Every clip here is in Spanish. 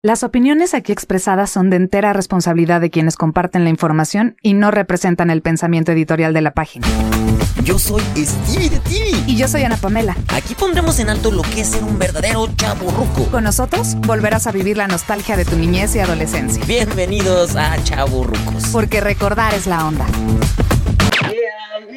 Las opiniones aquí expresadas son de entera responsabilidad de quienes comparten la información y no representan el pensamiento editorial de la página. Yo soy Stevie de TV. Y yo soy Ana Pamela. Aquí pondremos en alto lo que es ser un verdadero chaburruco. Con nosotros volverás a vivir la nostalgia de tu niñez y adolescencia. Bienvenidos a Chaburrucos. Porque recordar es la onda.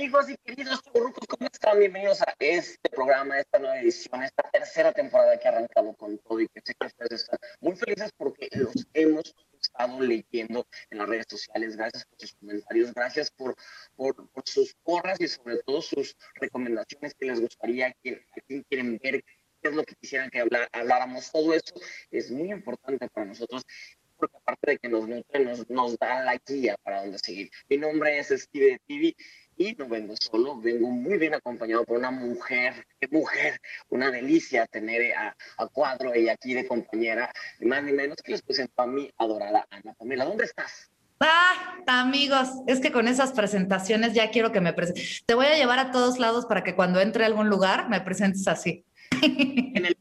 Amigos y queridos chaburrucos, ¿cómo están? Bienvenidos a este programa, esta nueva edición, esta tercera temporada que ha arrancado con todo y que sé que ustedes están muy felices porque los hemos estado leyendo en las redes sociales. Gracias por sus comentarios, gracias por, por, por sus porras y sobre todo sus recomendaciones que les gustaría, que, a quién quieren ver, qué es lo que quisieran que hablar, habláramos. Todo eso es muy importante para nosotros porque aparte de que nos nutre, nos, nos da la guía para dónde seguir. Mi nombre es Steve TV y no vengo solo, vengo muy bien acompañado por una mujer, qué mujer, una delicia tener a, a Cuadro y aquí de compañera, ni más ni menos que les presento a mi adorada Ana Pamela. ¿Dónde estás? Ah, amigos, es que con esas presentaciones ya quiero que me presentes. Te voy a llevar a todos lados para que cuando entre a algún lugar me presentes así. En el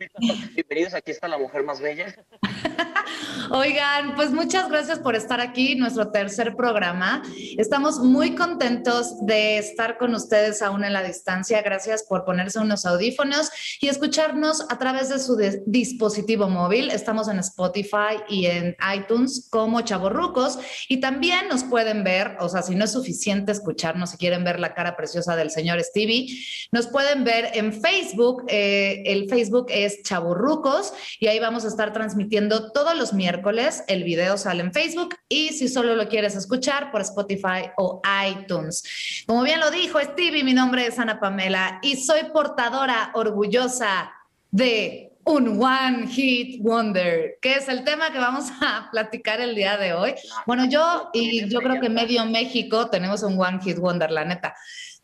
bienvenidos, aquí está la mujer más bella. Oigan, pues muchas gracias por estar aquí, nuestro tercer programa. Estamos muy contentos de estar con ustedes aún en la distancia. Gracias por ponerse unos audífonos y escucharnos a través de su dispositivo móvil. Estamos en Spotify y en iTunes como Chavorrucos y también nos pueden ver, o sea, si no es suficiente escucharnos, si quieren ver la cara preciosa del señor Stevie, nos pueden ver en Facebook. eh, el Facebook es Chavorrucos y ahí vamos a estar transmitiendo todos los miércoles. El video sale en Facebook y si solo lo quieres escuchar por Spotify o iTunes. Como bien lo dijo Stevie, mi nombre es Ana Pamela y soy portadora orgullosa de un One Hit Wonder, que es el tema que vamos a platicar el día de hoy. Bueno, yo y yo creo que medio México tenemos un One Hit Wonder, la neta.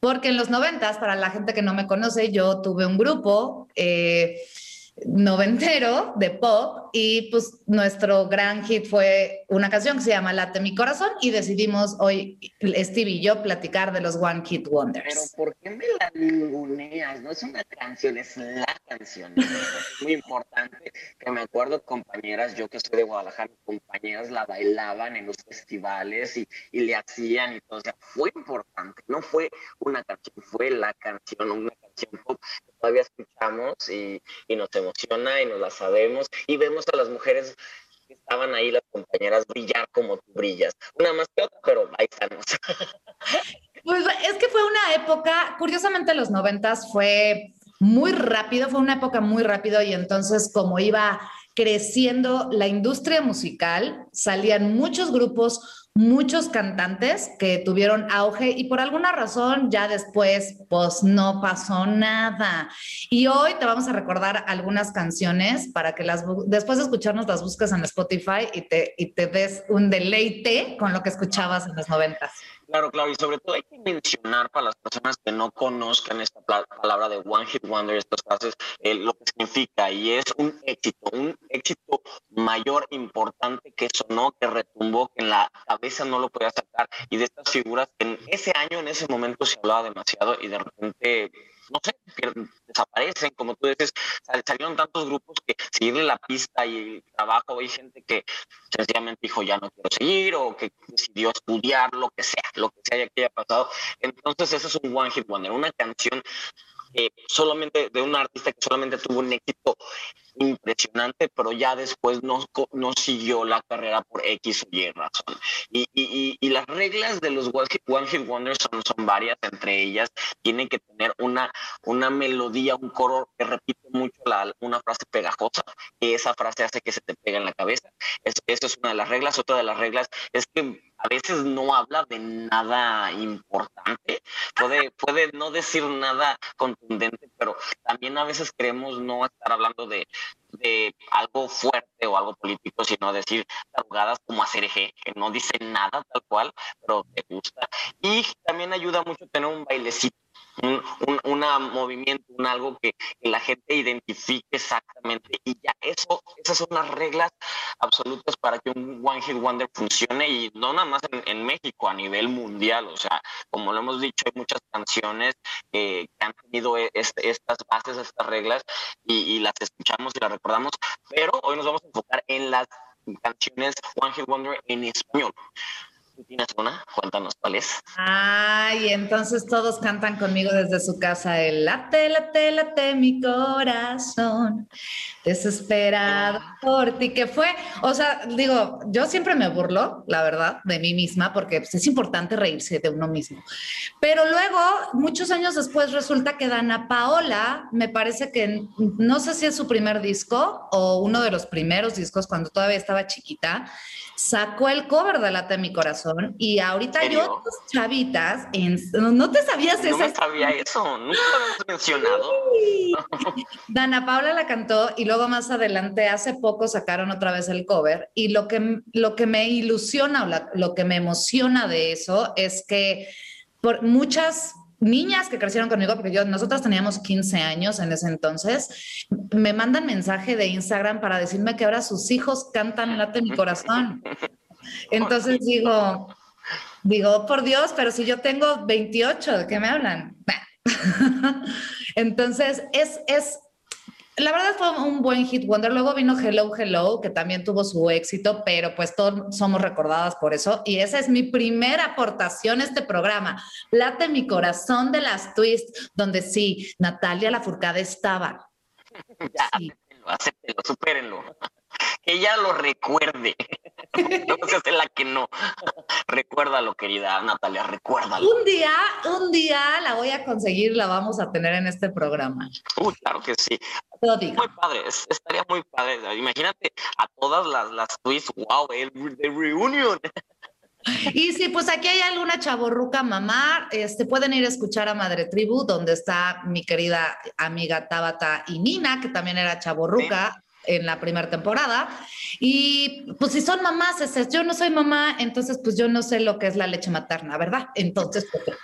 Porque en los noventas, para la gente que no me conoce, yo tuve un grupo eh, noventero de pop y pues nuestro gran hit fue una canción que se llama Late mi corazón y decidimos hoy, Steve y yo, platicar de los One Pero Wonders. ¿por qué me la ninguneas? No es una canción, es la canción. Es muy importante que me acuerdo compañeras, yo que soy de Guadalajara, compañeras la bailaban en los festivales y, y le hacían y todo. O sea, fue importante. No fue una canción, fue la canción, una canción pop que todavía escuchamos y, y nos emociona y nos la sabemos y vemos a las mujeres estaban ahí, las compañeras, brillar como tú brillas. Una más que otra, pero ahí estamos. Pues es que fue una época, curiosamente los noventas fue muy rápido, fue una época muy rápido y entonces como iba creciendo la industria musical, salían muchos grupos, muchos cantantes que tuvieron auge y por alguna razón ya después pues no pasó nada. Y hoy te vamos a recordar algunas canciones para que las después de escucharnos las busques en Spotify y te, y te des un deleite con lo que escuchabas en los noventas. Claro, claro, y sobre todo hay que mencionar para las personas que no conozcan esta palabra de One Hit Wonder, estas frases, eh, lo que significa, y es un éxito, un éxito mayor, importante, que sonó, que retumbó, que en la cabeza no lo podía sacar, y de estas figuras que en ese año, en ese momento se hablaba demasiado, y de repente, no sé, desaparecen, como tú dices, sal- salieron tantos grupos que seguirle la pista y el trabajo, hay gente que sencillamente dijo ya no quiero seguir o que decidió estudiar, lo que sea, lo que sea que haya pasado. Entonces ese es un One Hit Wonder, una canción que solamente de un artista que solamente tuvo un éxito impresionante, pero ya después no, no siguió la carrera por X o Y razón. Y, y, y, las reglas de los One Hit, Wonders son, son varias, entre ellas tiene que tener una, una melodía, un coro que repite mucho la, una frase pegajosa, que esa frase hace que se te pega en la cabeza. Es, esa es una de las reglas. Otra de las reglas es que a veces no habla de nada importante, puede, puede no decir nada contundente, pero también a veces queremos no estar hablando de, de algo fuerte o algo político, sino decir tarugadas como hacer eje, que no dicen nada tal cual, pero te gusta. Y también ayuda mucho tener un bailecito un, un movimiento, un algo que, la gente identifique exactamente. Y ya eso, esas son las reglas absolutas para que un One Hit Wonder funcione y no nada más en, México, a nivel mundial. O sea, como lo hemos dicho, hay muchas canciones que han tenido e, estas bases, estas reglas y, y las escuchamos y las recordamos, pero hoy nos vamos a enfocar en las canciones One Hit Wonder en español tienes una? Cuéntanos cuál es. Ay, entonces todos cantan conmigo desde su casa el late, late, late mi corazón, desesperado por ti, que fue, o sea, digo, yo siempre me burlo, la verdad, de mí misma, porque pues, es importante reírse de uno mismo. Pero luego, muchos años después, resulta que Dana Paola, me parece que, no sé si es su primer disco o uno de los primeros discos cuando todavía estaba chiquita, sacó el cover de Late mi corazón y ahorita yo, chavitas, no, te sabías eso. No sabía eso, nunca lo hemos mencionado. Dana Paula la cantó y luego más adelante, hace poco sacaron otra vez el cover y lo que, lo que me ilusiona o lo que me emociona de eso es que por muchas niñas que crecieron conmigo, porque yo, nosotras teníamos 15 años en ese entonces, me mandan mensaje de Instagram para decirme que ahora sus hijos cantan Late mi corazón. Entonces digo, digo, por Dios, pero si yo tengo 28, ¿de qué me hablan? Entonces, es, es, la verdad fue un buen hit wonder. Luego vino Hello Hello, que también tuvo su éxito, pero pues todos somos recordadas por eso. Y esa es mi primera aportación a este programa. Late mi corazón de las twists, donde sí, Natalia Lafourcade estaba. Sí. Acéptenlo, supérenlo que ella lo recuerde. no seas la que no. Recuérdalo, querida Natalia, recuérdalo. Un día, un día la voy a conseguir, la vamos a tener en este programa. Uy, claro que sí. Muy padre, estaría muy padre. Imagínate a todas las, las twists, wow, el, el reunion. Y si pues aquí hay alguna chaborruca mamá, este, pueden ir a escuchar a Madre Tribu, donde está mi querida amiga Tabata y Nina, que también era chaborruca en la primera temporada. Y pues si son mamás, yo no soy mamá, entonces pues yo no sé lo que es la leche materna, ¿verdad? Entonces, pues,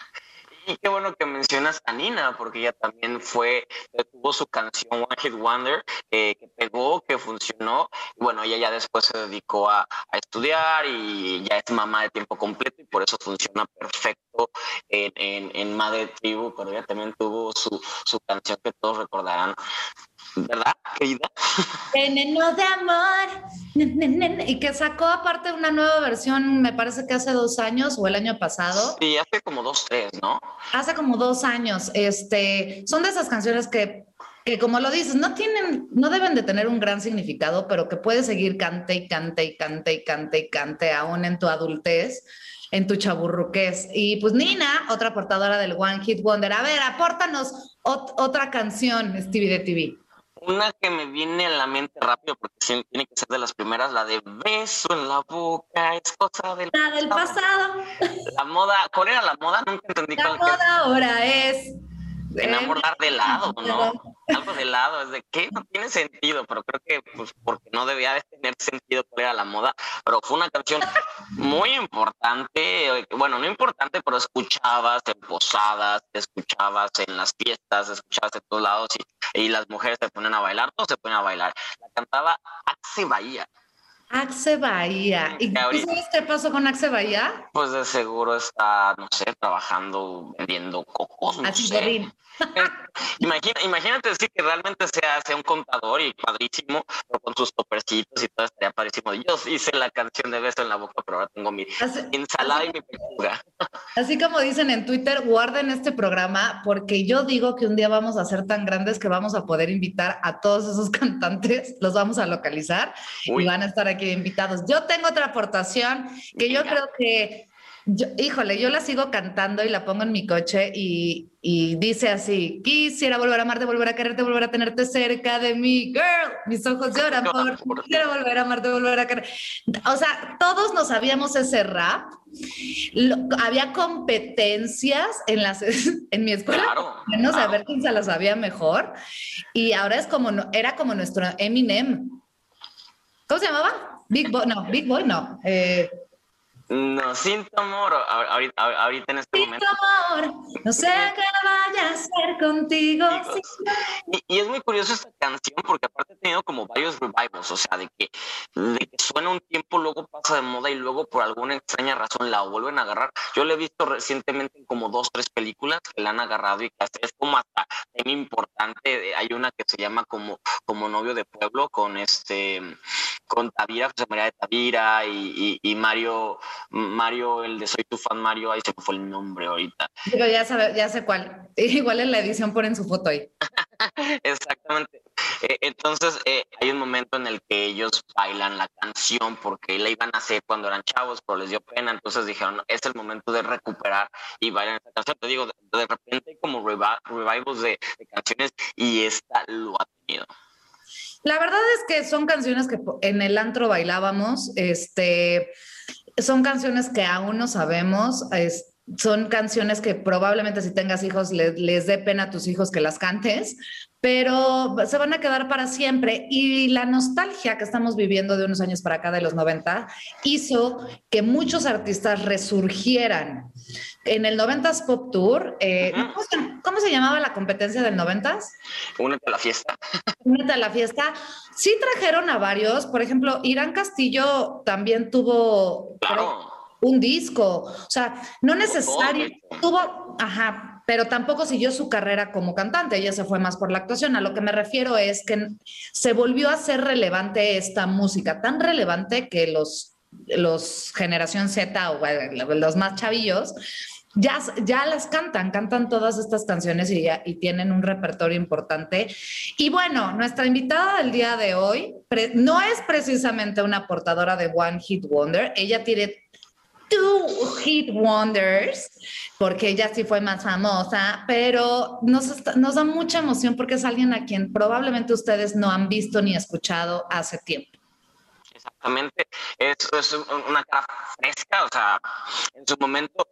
y qué bueno que mencionas a Nina, porque ella también fue, tuvo su canción One Hit Wonder, que pegó, que funcionó. Bueno, ella ya después se dedicó a, a, estudiar y ya es mamá de tiempo completo y por eso funciona perfecto en, en, en Madre Tribu, pero ella también tuvo su, su canción que todos recordarán, ¿verdad, querida? Veneno de amor. Y que sacó aparte una nueva versión, me parece que hace dos años o el año pasado. Sí, hace como dos, tres, ¿no? Hace como dos años. Este, son de esas canciones que, que como lo dices, no tienen, no deben de tener un gran significado, pero que puedes seguir cante y cante y cante y cante y cante aún en tu adultez en tu chaburruqués. Y pues Nina, otra portadora del One Hit Wonder. A ver, apórtanos otra canción, Stevie de TV. Una que me viene a la mente rápido, porque tiene que ser de las primeras, la de beso en la boca, es cosa del, la del pasado. La moda, ¿cuál era la moda? Nunca entendí la moda ahora es enamorar de lado, ¿no? Algo de lado, es de que no tiene sentido, pero creo que pues porque no debía de tener sentido cuál era la moda, pero fue una canción muy importante, bueno, no importante, pero escuchabas en posadas, escuchabas en las fiestas, escuchabas en todos lados y, y las mujeres se ponen a bailar, todos se ponen a bailar. La cantaba Axe Bahía. Axe Bahía. ¿Y tú sabes qué pasó con Axe Bahía? Pues de seguro está, no sé, trabajando, vendiendo cocos, no Así sé. Imagina, imagínate decir que realmente sea, sea un contador y padrísimo, pero con sus topercitos y todo estaría padrísimo. Yo hice la canción de beso en la boca, pero ahora tengo mi ensalada y mi pechuga. Así como dicen en Twitter, guarden este programa porque yo digo que un día vamos a ser tan grandes que vamos a poder invitar a todos esos cantantes, los vamos a localizar y van a estar aquí invitados. Yo tengo otra aportación que yo creo que Yo, híjole, yo la sigo cantando y la pongo en mi coche y, y, dice así, quisiera volver a amarte, volver a quererte, volver a tenerte cerca de mí, girl, mis ojos lloran por, quiero volver a amarte, volver a querer. O sea, todos nos sabíamos ese rap. había competencias en, las, en mi escuela, no sé, ver quién se las sabía mejor. Y ahora es como, era como nuestro Eminem. ¿Cómo se llamaba? Big Boy, no, Big Boy no. Eh, no, sin tu amor, ahorita, ahorita en este sin momento. amor, no sé qué vaya a hacer contigo. Y, es muy curioso esta canción porque aparte ha tenido como varios revivals, o sea, de que, de que suena un tiempo, luego pasa de moda y luego por alguna extraña razón la vuelven a agarrar. Yo la he visto recientemente en como dos, tres películas que la han agarrado y que es como hasta tema importante. Hay una que se llama como, como novio de pueblo con este, con Tavira, José María de Tavira y, y Mario Mario, el de Soy tu fan Mario, ahí se me fue el nombre ahorita. Pero ya, sabe, ya sé cuál. Igual en la edición ponen su foto ahí. Exactamente. Eh, entonces eh, hay un momento en el que ellos bailan la canción porque la iban a hacer cuando eran chavos, pero les dio pena, entonces dijeron, es el momento de recuperar y bailan esta canción. Te digo, de, repente hay como revivals de, de canciones y esta lo ha tenido. La verdad es que son canciones que en el antro bailábamos, este, son canciones que aún no sabemos, son canciones que probablemente si tengas hijos les dé pena a tus hijos que las cantes, pero se van a quedar para siempre. Y la nostalgia que estamos viviendo de unos años para acá, de los 90, hizo que muchos artistas resurgieran. En el 90s Pop Tour, eh, ¿cómo, se, llamaba la competencia del 90s? Únete a la fiesta. Únete a la fiesta. Sí trajeron a varios, por ejemplo, Irán Castillo también tuvo un disco, o sea, no necesario, tuvo, ajá, pero tampoco siguió su carrera como cantante, ella se fue más por la actuación. A lo que me refiero es que se volvió a ser relevante esta música, tan relevante que los, los generación Z o los más chavillos ya, ya las cantan, cantan todas estas canciones y, ya, y tienen un repertorio importante. Y bueno, nuestra invitada del día de hoy no es precisamente una portadora de One Hit Wonder, ella tiene two hit wonders, porque ella sí fue más famosa, pero nos, da mucha emoción porque es alguien a quien probablemente ustedes no han visto ni escuchado hace tiempo. Exactamente, es una cara fresca, o sea, en su momento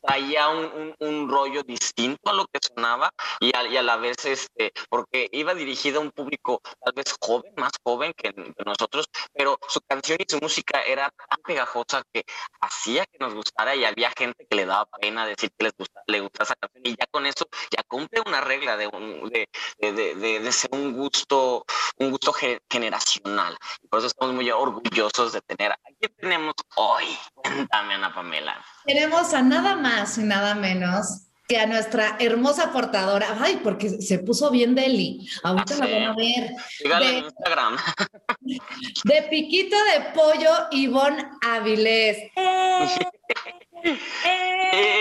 traía un, un, rollo distinto a lo que sonaba y a, la vez, este, porque iba dirigida a un público tal vez joven, más joven que, nosotros, pero su canción y su música era tan pegajosa que hacía que nos gustara y había gente que le daba pena decir que les gusta, le gustaba esa canción y ya con eso ya cumple una regla de, un, de, de, de, de ser un gusto, un gusto generacional. Y por eso estamos muy orgullosos de tener, aquí tenemos hoy, cuéntame Ana Pamela. Tenemos a nada más y nada menos que a nuestra hermosa portadora. Ay, porque se puso bien Deli. Ahorita la van a ver. de, Instagram. De piquito de pollo, Ivonne Avilés. ¡Eh! ¡Eh!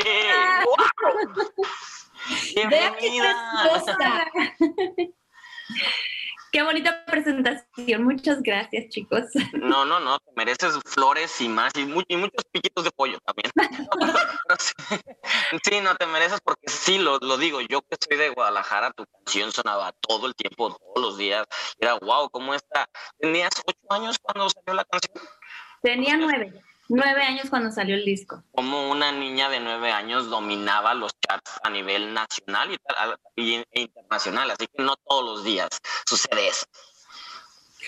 ¡Bienvenida! Qué bonita presentación. Muchas gracias, chicos. No, no, no. Te mereces flores y más y, muchos piquitos de pollo también. sí, no, te mereces porque sí, lo, lo, digo. Yo que soy de Guadalajara, tu canción sonaba todo el tiempo, todos los días. Era wow, ¿cómo está? ¿Tenías ocho años cuando salió la canción? Tenía nueve. Nueve años cuando salió el disco. Como una niña de nueve años dominaba los charts a nivel nacional y, e internacional, así que no todos los días sucede eso.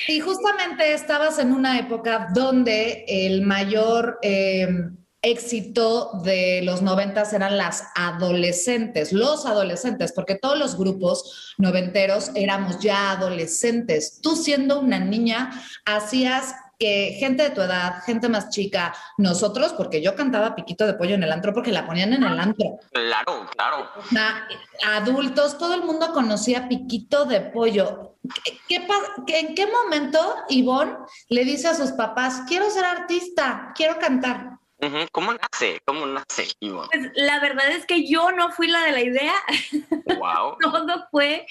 Y justamente estabas en una época donde el mayor em, éxito de los noventas eran las adolescentes, los adolescentes, porque todos los grupos noventeros éramos ya adolescentes. Tú siendo una niña hacías que gente de tu edad, gente más chica, nosotros, porque yo cantaba Piquito de Pollo en el antro porque la ponían en el antro. Claro, claro. adultos, todo el mundo conocía Piquito de Pollo. ¿Qué, en qué momento Ivonne le dice a sus papás, quiero ser artista, quiero cantar? ¿Cómo nace? ¿Cómo nace, Ivonne? Pues la verdad es que yo no fui la de la idea. Wow. Todo fue...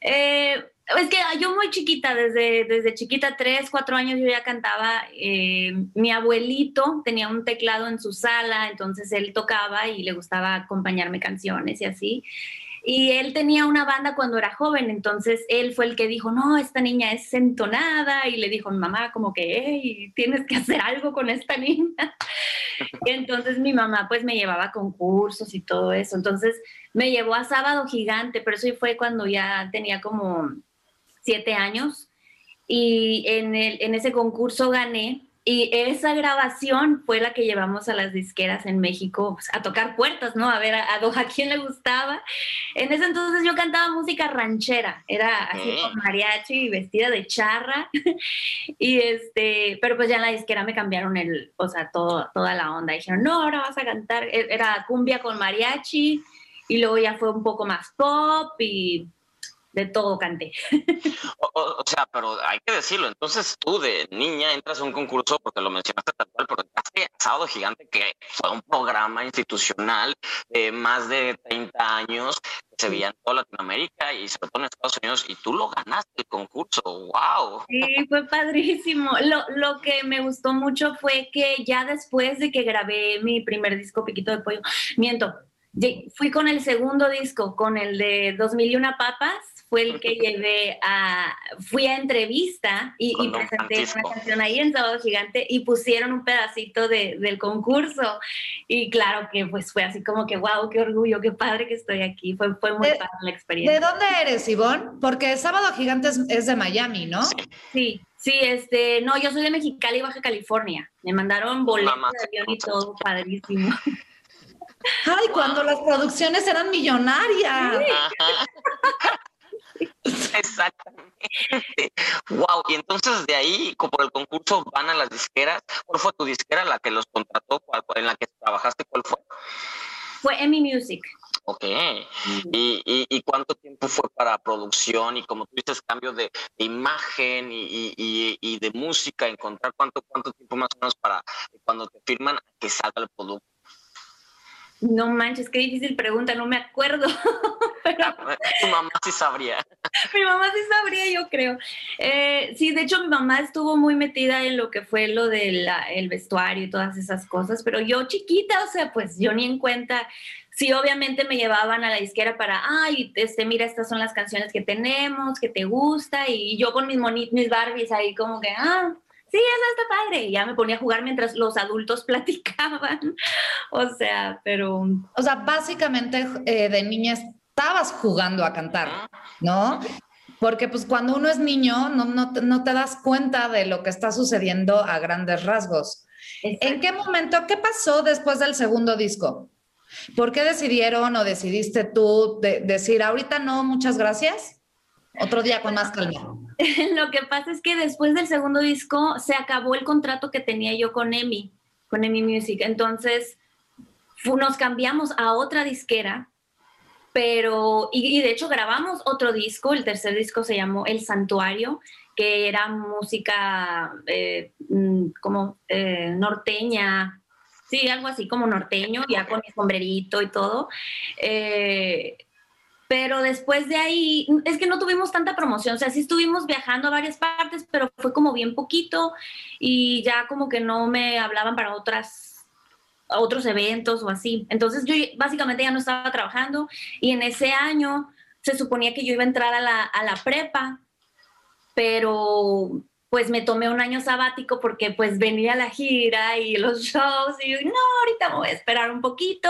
Eh, Es que yo muy chiquita, desde, desde chiquita, tres, cuatro años, yo ya cantaba. Eh, mi abuelito tenía un teclado en su sala, entonces él tocaba y le gustaba acompañarme canciones y así. Y él tenía una banda cuando era joven, entonces él fue el que dijo, no, esta niña es entonada, y le dijo mamá como que, hey, tienes que hacer algo con esta niña. y entonces mi mamá pues me llevaba a concursos y todo eso, entonces me llevó a Sábado Gigante, pero eso fue cuando ya tenía como siete años, y en, el, en ese concurso gané y esa grabación fue la que llevamos a las disqueras en México pues, a tocar puertas, ¿no? A ver a, a, quién le gustaba. En ese entonces yo cantaba música ranchera, era así con mariachi, vestida de charra. y este, pero pues ya en la disquera me cambiaron el, o sea, todo, toda la onda. Dijeron, no, ahora vas a cantar, e, era cumbia con mariachi. Y luego ya fue un poco más pop y de todo canté. O, sea, pero hay que decirlo, entonces tú de niña entras a un concurso, porque lo mencionaste tal cual, pero entraste Sábado Gigante, que fue un programa institucional de más de 30 años, que se veía en toda Latinoamérica y se todo en Estados Unidos, y tú lo ganaste el concurso, wow. Sí, fue padrísimo. Lo, lo que me gustó mucho fue que ya después de que grabé mi primer disco, Piquito de Pollo, miento, fui con el segundo disco, con el de 2001 Papas, fue el que llevé a, fui a entrevista y, presenté una canción ahí en Sábado Gigante y pusieron un pedacito de, del concurso y claro que pues fue así como que wow, qué orgullo, qué padre que estoy aquí, fue, fue muy padre la experiencia. ¿De dónde eres, Ivonne? Porque Sábado Gigante es, de Miami, ¿no? Sí. sí. este, no, yo soy de Mexicali, Baja California. Me mandaron boletos de avión y todo, padrísimo. Ay, cuando las producciones eran millonarias. Exactamente. Wow. Y entonces de ahí, por el concurso, van a las disqueras. ¿Cuál fue tu disquera la que los contrató? ¿En la que trabajaste? ¿Cuál fue? Fue Emmy Music. Ok. ¿Y, y, cuánto tiempo fue para producción? Y como tú dices, cambio de, imagen y, y, de música, encontrar cuánto, cuánto tiempo más o menos para cuando te firman que salga el producto. No manches, qué difícil pregunta, no me acuerdo. Tu mamá sí sabría. mi mamá sí sabría, yo creo. Eh, sí, de hecho mi mamá estuvo muy metida en lo que fue lo del el vestuario y todas esas cosas, pero yo chiquita, o sea, pues yo ni en cuenta. Sí, obviamente me llevaban a la disquera para, ay, este, mira, estas son las canciones que tenemos, que te gusta, y yo con mis, mis Barbies ahí como que, ah, sí, eso está padre. Y ya me ponía a jugar mientras los adultos platicaban. o sea, pero... O sea, básicamente eh, de niña estabas jugando a cantar, ¿no? Porque pues cuando uno es niño no, no, no te das cuenta de lo que está sucediendo a grandes rasgos. ¿En qué momento, qué pasó después del segundo disco? ¿Por qué decidieron o decidiste tú decir, ahorita no, muchas gracias? Otro día con más calma. Lo que pasa es que después del segundo disco se acabó el contrato que tenía yo con EMI, con EMI Music. Entonces nos cambiamos a otra disquera, pero, y, de hecho grabamos otro disco, el tercer disco se llamó El Santuario, que era música eh, mm, como eh, norteña, sí, algo así como norteño, ya con mi sombrerito y todo. Eh, pero después de ahí, es que no tuvimos tanta promoción, o sea, sí estuvimos viajando a varias partes, pero fue como bien poquito y ya como que no me hablaban para otras, otros eventos o así. Entonces yo básicamente ya no estaba trabajando y en ese año se suponía que yo iba a entrar a la, a la prepa, pero pues me tomé un año sabático porque pues venía la gira y los shows y yo, no, ahorita voy a esperar un poquito.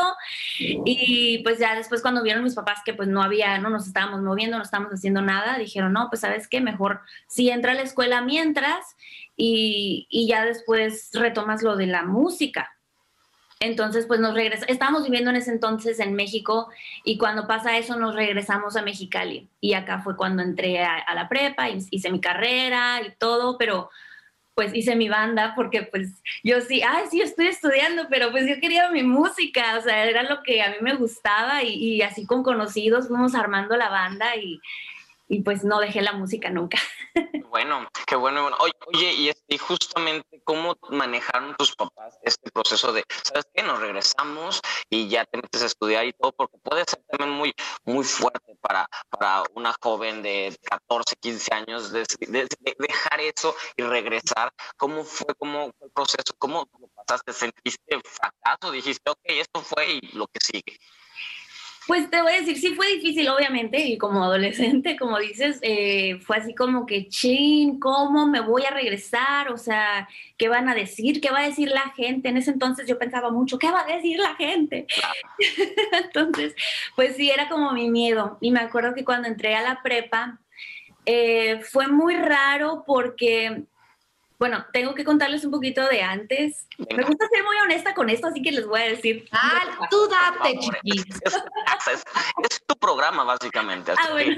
Y pues ya después cuando vieron mis papás que pues no había, no nos estábamos moviendo, no estábamos haciendo nada, dijeron, no, pues sabes qué, mejor si entra a la escuela mientras y, y ya después retomas lo de la música. Entonces, pues nos regresamos, estábamos viviendo en ese entonces en México y cuando pasa eso nos regresamos a Mexicali. Y acá fue cuando entré a, la prepa, hice mi carrera y todo, pero pues hice mi banda porque pues yo sí, ay, sí, estoy estudiando, pero pues yo quería mi música, o sea, era lo que a mí me gustaba y, y así con conocidos fuimos armando la banda y, y pues no dejé la música nunca. Bueno, qué bueno. Oye, y, este, justamente, ¿cómo manejaron tus papás este proceso de, ¿sabes qué? Nos regresamos y ya te metes a estudiar y todo, porque puede ser también muy, muy fuerte para, para una joven de 14, 15 años de, dejar eso y regresar. ¿Cómo fue, cómo fue el proceso? ¿Cómo pasaste? ¿Sentiste fracaso? ¿Dijiste, ok, esto fue y lo que sigue? Pues te voy a decir, sí fue difícil, obviamente, y como adolescente, como dices, eh, fue así como que, chin, ¿cómo me voy a regresar? O sea, ¿qué van a decir? ¿Qué va a decir la gente? En ese entonces yo pensaba mucho, ¿qué va a decir la gente? entonces, pues sí, era como mi miedo. Y me acuerdo que cuando entré a la prepa, eh, fue muy raro porque bueno, tengo que contarles un poquito de antes. Me gusta ser muy honesta con esto, así que les voy a decir. Ah, tú date, chiquis. Es, tu programa, básicamente. ah, bueno.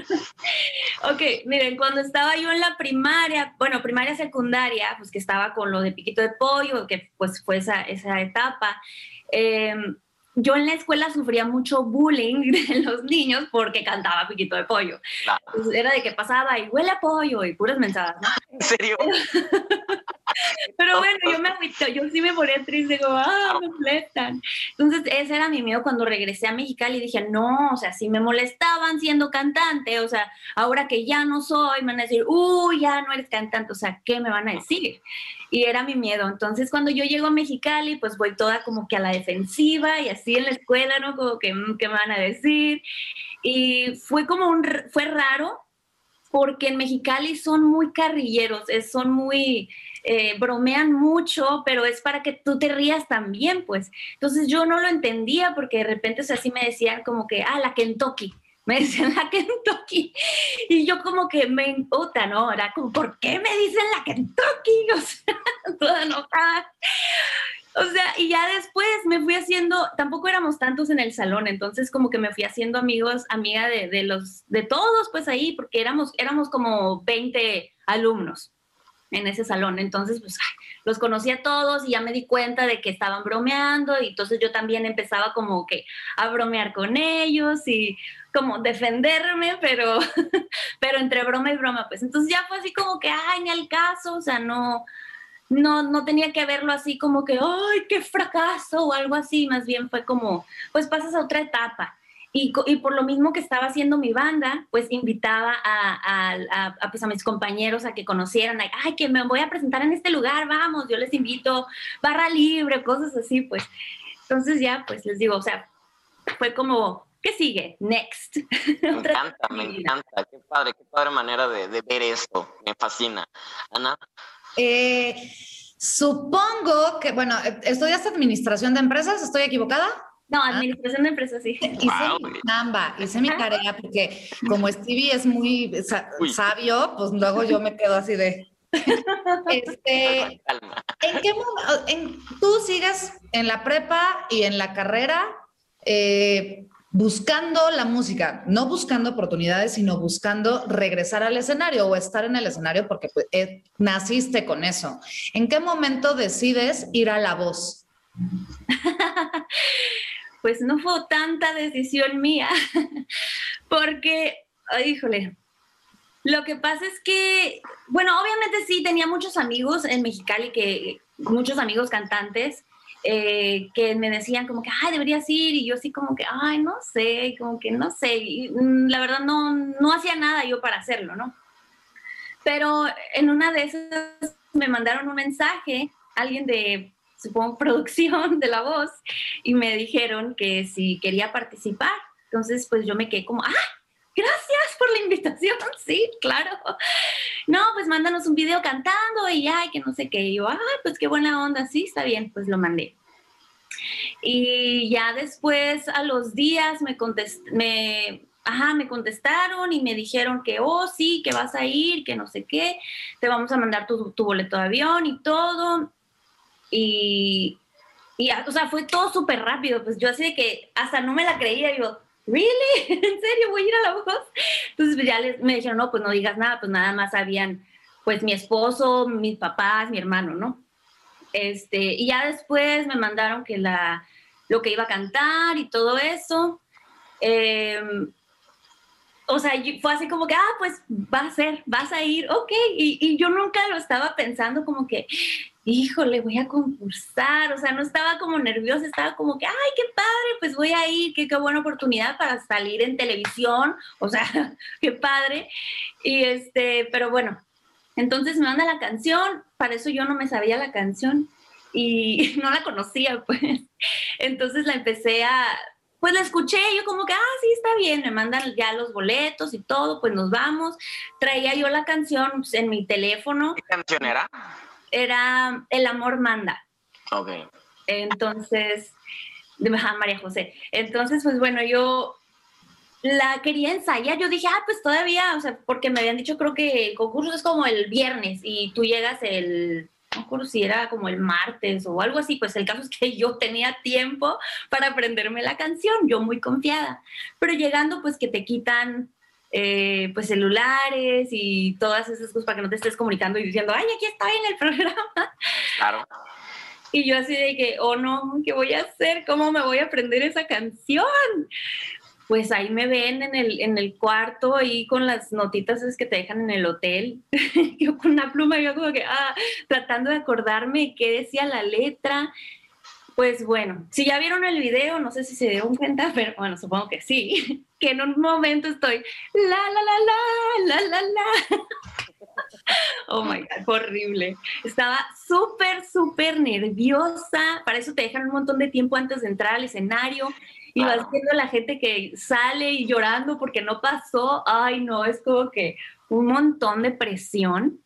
ok, miren, cuando estaba yo en la primaria, bueno, primaria, secundaria, pues que estaba con lo de piquito de pollo, que pues fue esa, esa etapa. Eh, yo en la escuela sufría mucho bullying de los niños porque cantaba Piquito de Pollo. era de que pasaba y huele a pollo y puras mensajes. ¿En serio? Pero bueno, yo me yo sí me ponía triste, como, ah, me molestan. Entonces, ese era mi miedo cuando regresé a Mexicali dije, no, o sea, si me molestaban siendo cantante, o sea, ahora que ya no soy, me van a decir, uy, ya no eres cantante, o sea, ¿qué me van a decir? y era mi miedo. Entonces, cuando yo llego a Mexicali, pues voy toda como que a la defensiva y así en la escuela, ¿no? Como que, mm, ¿qué me van a decir? Y fue como un, fue raro porque en Mexicali son muy carrilleros, son muy, eh, bromean mucho, pero es para que tú te rías también, pues. Entonces yo no lo entendía porque de repente, o sea, me decían como que, ah, la Kentucky me decían la Kentucky. Y yo como que me imputa, ¿no? Era como, ¿por qué me dicen la Kentucky? O sea, toda enojada. O sea, y ya después me fui haciendo, tampoco éramos tantos en el salón, entonces como que me fui haciendo amigos, amiga de, de los, de todos, pues ahí, porque éramos, éramos como 20 alumnos en ese salón. Entonces, pues los conocí a todos y ya me di cuenta de que estaban bromeando y entonces yo también empezaba como que a bromear con ellos y como defenderme, pero, pero entre broma y broma, pues entonces ya fue así como que, ay, ni al caso, o sea, no, no, no tenía que verlo así como que, ay, qué fracaso o algo así, más bien fue como, pues pasas a otra etapa. Y, y, por lo mismo que estaba haciendo mi banda, pues invitaba a, a, a, pues a, mis compañeros a que conocieran, ay, que me voy a presentar en este lugar, vamos, yo les invito, barra libre, cosas así, pues. Entonces ya, pues les digo, o sea, fue como, ¿qué sigue? Next. Me encanta, me encanta, qué padre, qué padre manera de, de ver esto, me fascina. Ana. Eh, supongo que, bueno, ¿estudiaste administración de empresas? ¿Estoy equivocada? No, ah. administración de empresas, sí. Hice mi chamba, hice mi tarea, porque como Stevie es muy sabio, pues luego yo me quedo así de... Este, ¿En qué momento? tú sigues en la prepa y en la carrera eh, buscando la música, no buscando oportunidades, sino buscando regresar al escenario o estar en el escenario porque pues, eh, naciste con eso. ¿En qué momento decides ir a la voz? pues no fue tanta decisión mía, porque, híjole, lo que pasa es que, bueno, obviamente sí, tenía muchos amigos en Mexicali, que, muchos amigos cantantes, eh, que me decían como que, ay, deberías ir, y yo así como que, ay, no sé, como que no sé, y, mm, la verdad no, no hacía nada yo para hacerlo, ¿no? Pero en una de esas me mandaron un mensaje, alguien de supongo, producción de la voz, y me dijeron que si quería participar. Entonces, pues yo me quedé como, ¡ah! Gracias por la invitación, sí, claro. No, pues mándanos un video cantando y ay, que no sé qué. Y yo, ay, pues qué buena onda, sí, está bien, pues lo mandé. Y ya después, a los días, me, me, ajá, me contestaron y me dijeron que, oh, sí, que vas a ir, que no sé qué, te vamos a mandar tu, tu boleto de avión y todo. Y, y, o sea, fue todo súper rápido. Pues yo así de que hasta no me la creía. Digo, ¿really? ¿En serio voy a ir a la voz? Entonces pues ya me dijeron, no, pues no digas nada. Pues nada más habían, pues mi esposo, mis papás, mi hermano, ¿no? Este, y ya después me mandaron que la, lo que iba a cantar y todo eso. Em, o sea, fue así como que, ah, pues va a ser, vas a ir, ok. Y, y, yo nunca lo estaba pensando como que, híjole, voy a concursar. O sea, no estaba como nerviosa, estaba como que, ay, qué padre, pues voy a ir, qué, qué buena oportunidad para salir en televisión. O sea, qué padre. Y este, pero bueno, entonces me manda la canción, para eso yo no me sabía la canción y no la conocía, pues. Entonces la empecé a, pues la escuché, yo como que, ah, sí, está bien, me mandan ya los boletos y todo, pues nos vamos. Traía yo la canción en mi teléfono. ¿Qué canción era? Era El amor manda. Ok. Entonces, de María José. Entonces, pues bueno, yo la quería ensayar. Yo dije, ah, pues todavía, o sea, porque me habían dicho, creo que el concurso es como el viernes y tú llegas el no recuerdo si era como el martes o algo así, pues el caso es que yo tenía tiempo para aprenderme la canción, yo muy confiada, pero llegando pues que te quitan eh, pues celulares y todas esas cosas para que no te estés comunicando y diciendo, ay, aquí está en el programa. Claro. Y yo así de que, oh no, ¿qué voy a hacer? ¿Cómo me voy a aprender esa canción? pues ahí me ven en el, en el cuarto ahí con las notitas que te dejan en el hotel. yo con una pluma, yo como que, ah, tratando de acordarme qué decía la letra. Pues bueno, si ya vieron el video, no sé si se dieron cuenta, pero bueno, supongo que sí, que en un momento estoy la, la, la, la, la, la, la. Oh my God, horrible. Estaba súper, súper nerviosa. Para eso te dejan un montón de tiempo antes de entrar al escenario y vas viendo la gente que sale y llorando porque no pasó. Ay, no, es como que un montón de presión.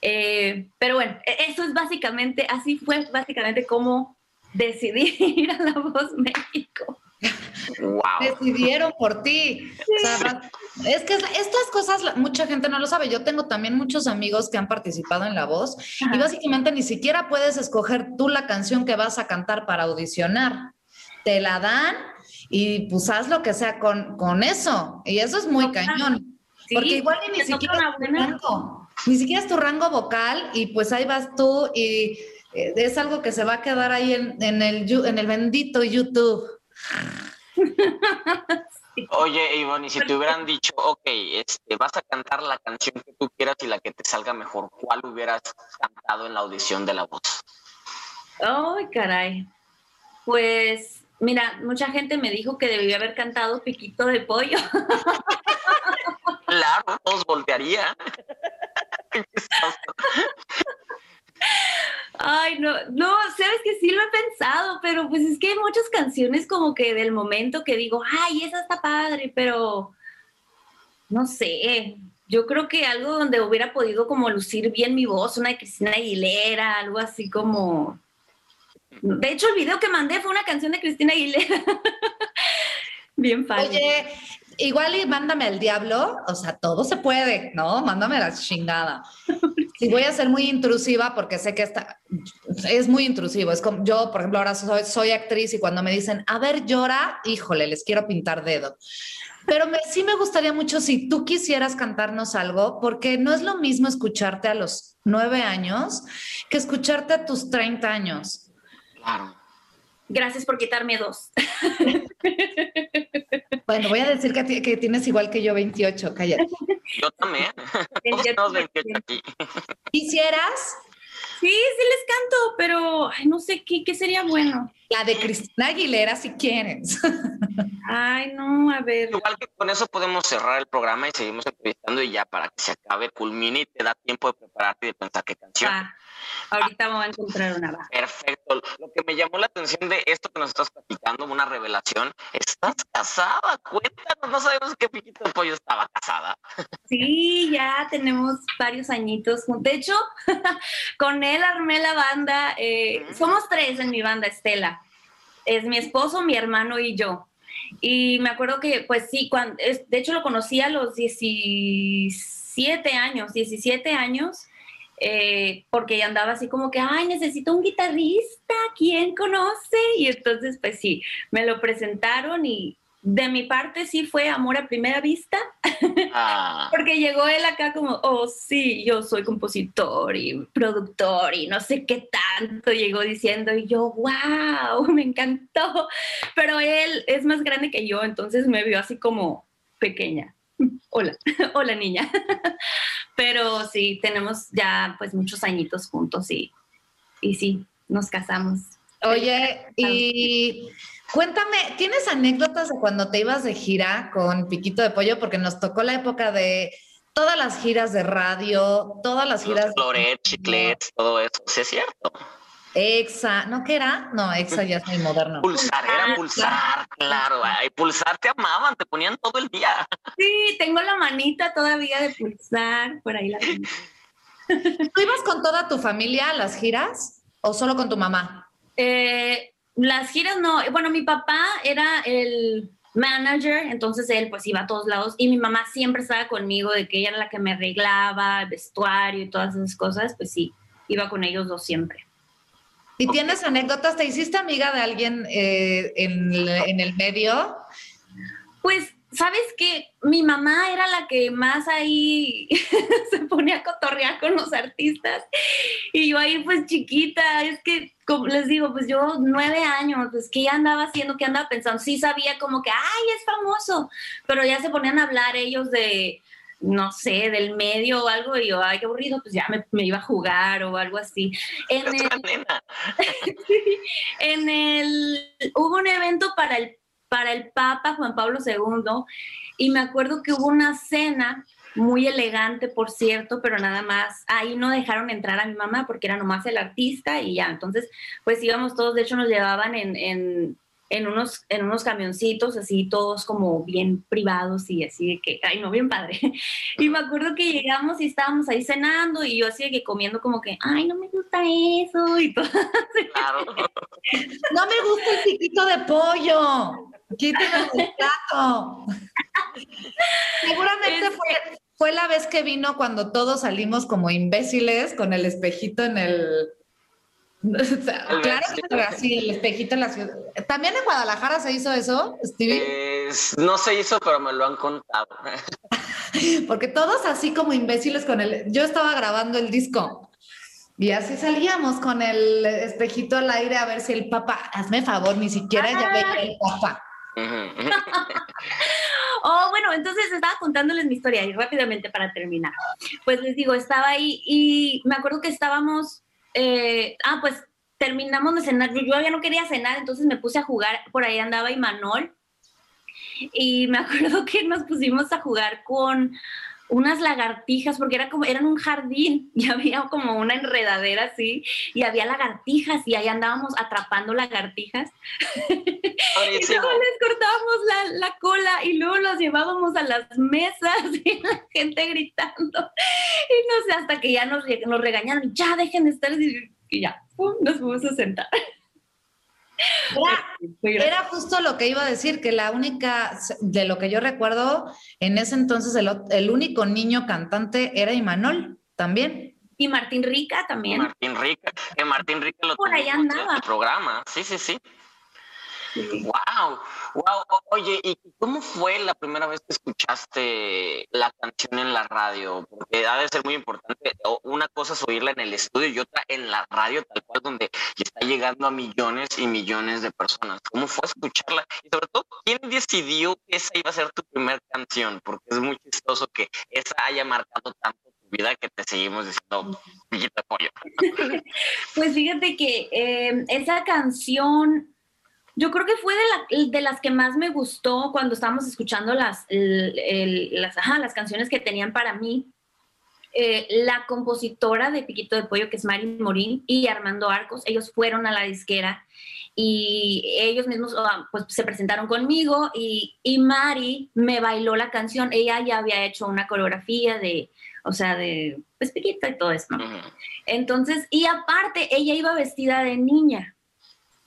Eh, pero bueno, e-, eso es básicamente, así fue básicamente como decidí ir a La Voz México. Wow. Decidieron por ti. es que estas cosas mucha gente no lo sabe. Yo tengo también muchos amigos que han participado en La Voz y básicamente ni siquiera puedes escoger tú la canción que vas a cantar para audicionar te la dan y pues haz lo que sea con, con eso. Y eso es muy cañón. porque igual ni siquiera, es tu rango, ni siquiera es tu rango vocal y pues ahí vas tú y es algo que se va a quedar ahí en, en, el, en el bendito YouTube. Oye, Ivonne, y si te hubieran dicho, ok, este, vas a cantar la canción que tú quieras y la que te salga mejor, ¿cuál hubieras cantado en la audición de la voz? Ay, caray. Pues Mira, mucha gente me dijo que debía haber cantado Piquito de Pollo. claro, todos voltearía. Ay, no, no, sabes que sí lo he pensado, pero pues es que hay muchas canciones como que del momento que digo, ay, esa está padre, pero no sé, yo creo que algo donde hubiera podido como lucir bien mi voz, una de Cristina Aguilera, algo así como, de hecho, el video que mandé fue una canción de Cristina Aguilera. Bien fácil. Oye, igual y mándame al diablo, o sea, todo se puede, ¿no? Mándame la chingada. Si voy a ser muy intrusiva, porque sé que esta, es muy intrusivo. Es como yo, por ejemplo, ahora soy, soy actriz y cuando me dicen, a ver, llora, híjole, les quiero pintar dedo. Pero sí me gustaría mucho si tú quisieras cantarnos algo, porque no es lo mismo escucharte a los nueve años que escucharte a tus 30 años. Gracias por quitarme dos. Bueno, voy a decir que, que tienes igual que yo 28, cállate. Yo también. Todos 28 aquí. ¿Quisieras? Sí, sí les canto, pero no sé ¿qué, qué sería bueno. La de Cristina Aguilera, si quieres. Ay, no, a ver. Igual que con eso podemos cerrar el programa y seguimos entrevistando y ya para que se acabe, culmine y te da tiempo de prepararte y de pensar qué canción. Ah, ahorita vamos a encontrar una. Perfecto. Lo que me llamó la atención de esto que nos estás platicando, una revelación, estás casada, cuéntanos, no sabemos qué piquito de pollo estaba casada. Sí, ya tenemos varios añitos. De hecho, con él armé la banda, eh, somos tres en mi banda, Estela. Es mi esposo, mi hermano y yo. Y me acuerdo que, pues sí, cuando, de hecho lo conocí a los 17 años, 17 años, eh, porque andaba así como que, ay, necesito un guitarrista, ¿quién conoce? Y entonces, pues sí, me lo presentaron y de mi parte sí fue amor a primera vista, ah. porque llegó él acá como, oh sí, yo soy compositor y productor y no sé qué tanto llegó diciendo y yo, wow, me encantó, pero él es más grande que yo, entonces me vio así como pequeña. hola, hola niña. Pero sí, tenemos ya pues muchos añitos juntos y, y sí, nos casamos. Oye, y cuéntame, ¿tienes anécdotas de cuando te ibas de gira con Piquito de Pollo? Porque nos tocó la época de todas las giras de radio, todas las giras... Floret, chiclets, todo eso, sí es cierto. Exa, ¿no qué era? No, Exa ya es muy moderno. Pulsar, era pulsar, claro. Ay, pulsar te amaban, te ponían todo el día. Sí, tengo la manita todavía de pulsar, por ahí la tengo. ¿Tú ibas con toda tu familia a las giras o solo con tu mamá? Eh, las giras no, bueno, mi papá era el manager, entonces él pues iba a todos lados y mi mamá siempre estaba conmigo de que ella era la que me arreglaba, el vestuario y todas esas cosas, pues sí, iba con ellos dos siempre. ¿Y tienes anécdotas? ¿Te hiciste amiga de alguien eh, en, en el medio? Pues ¿sabes qué? Mi mamá era la que más ahí se ponía a cotorrear con los artistas y yo ahí pues chiquita, es que como les digo, pues yo nueve años, pues ¿qué andaba haciendo? ¿Qué andaba pensando? Sí sabía como que, ay, es famoso, pero ya se ponían a hablar ellos de, no sé, del medio o algo, y yo, ay, qué aburrido, pues ya me, me iba a jugar o algo así. En el, en el, hubo un evento para el, para el Papa Juan Pablo II, y me acuerdo que hubo una cena muy elegante, por cierto, pero nada más, ahí no dejaron entrar a mi mamá porque era nomás el artista y ya, entonces, pues íbamos todos, de hecho nos llevaban en, en en unos, en unos camioncitos, así todos como bien privados y así de que, ay, no, bien padre. Y me acuerdo que llegamos y estábamos ahí cenando y yo así de que comiendo como que, ay, no me gusta eso y todo. Claro. No me gusta el piquito de pollo. Quítame el plato. Seguramente fue, fue la vez que vino cuando todos salimos como imbéciles con el espejito en el, claro que así, el espejito en la ciudad. ¿También en Guadalajara se hizo eso, Stevie? no se hizo, pero me lo han contado. Porque todos así como imbéciles con el... Yo estaba grabando el disco y así salíamos con el espejito al aire a ver si el papá, hazme favor, ni siquiera ya veía el papá. oh, bueno, entonces estaba contándoles mi historia y rápidamente para terminar. Pues les digo, estaba ahí y me acuerdo que estábamos eh, ah, pues terminamos de cenar. Yo, ya no quería cenar, entonces me puse a jugar. Por ahí andaba Imanol. Y me acuerdo que nos pusimos a jugar con unas lagartijas, porque era como, eran un jardín y había como una enredadera así, y había lagartijas y ahí andábamos atrapando lagartijas. y luego les cortábamos la, la, cola y luego los llevábamos a las mesas y la gente gritando. Y no sé, hasta que ya nos, nos regañaron, ya dejen de estar, y ya, nos fuimos a sentar. Era, justo lo que iba a decir, que la única, de lo que yo recuerdo, en ese entonces el, único niño cantante era Imanol, también. Y Martín Rica también. Martín Rica, que Martín Rica lo Por allá andaba. el programa, sí, sí, sí. Wow, wow. Oye, ¿y cómo fue la primera vez que escuchaste la canción en la radio? Porque ha de ser muy importante. Una cosa es oírla en el estudio y otra en la radio, tal cual, donde está llegando a millones y millones de personas. ¿Cómo fue escucharla? Y sobre todo, ¿quién decidió que esa iba a ser tu primera canción? Porque es muy chistoso que esa haya marcado tanto tu vida que te seguimos diciendo, Villita Pollo. pues fíjate que eh, esa canción yo creo que fue de, de, las que más me gustó cuando estábamos escuchando las, las, ajá, las canciones que tenían para mí. Eh, la compositora de Piquito de Pollo, que es Mari Morín, y Armando Arcos, ellos fueron a la disquera y ellos mismos ah, pues, se presentaron conmigo y, y Mari me bailó la canción. Ella ya había hecho una coreografía de, o sea, de pues Piquito y todo eso, Entonces, y aparte, ella iba vestida de niña.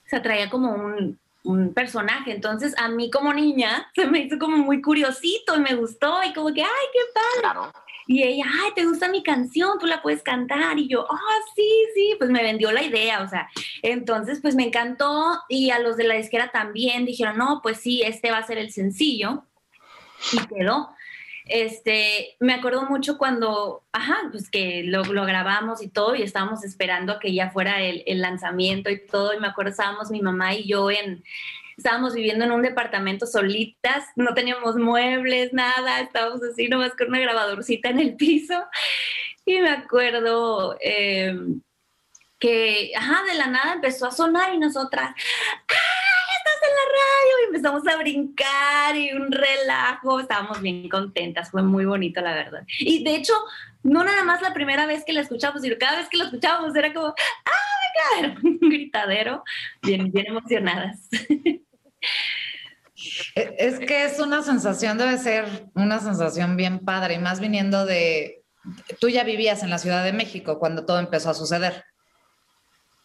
O sea, traía como un, un personaje. Entonces, a mí como niña se me hizo como muy curiosito y me gustó y como que, ay, qué padre. Y ella, ay, ¿te gusta mi canción? Tú la puedes cantar. Y yo, ah, sí, sí, pues me vendió la idea, o sea. Entonces, pues me encantó y a los de la disquera también dijeron, no, pues sí, este va a ser el sencillo. Y quedó. Este, me acuerdo mucho cuando, ajá, pues que lo, grabamos y todo y estábamos esperando que ya fuera el, el, lanzamiento y todo. Y me acuerdo, estábamos mi mamá y yo en, estábamos viviendo en un departamento solitas, no teníamos muebles, nada, estábamos así nomás con una grabadorcita en el piso. Y me acuerdo eh, que, ajá, de la nada empezó a sonar y nosotras, ¡ah, en la radio! Y empezamos a brincar y un relajo, estábamos bien contentas, fue muy bonito, la verdad. Y de hecho, no nada más la primera vez que la escuchamos, sino cada vez que la escuchábamos era como, ¡ah, venga! un gritadero, bien, bien emocionadas. E, es que es una sensación, debe ser una sensación bien padre, y más viniendo de, tú ya vivías en la Ciudad de México cuando todo empezó a suceder.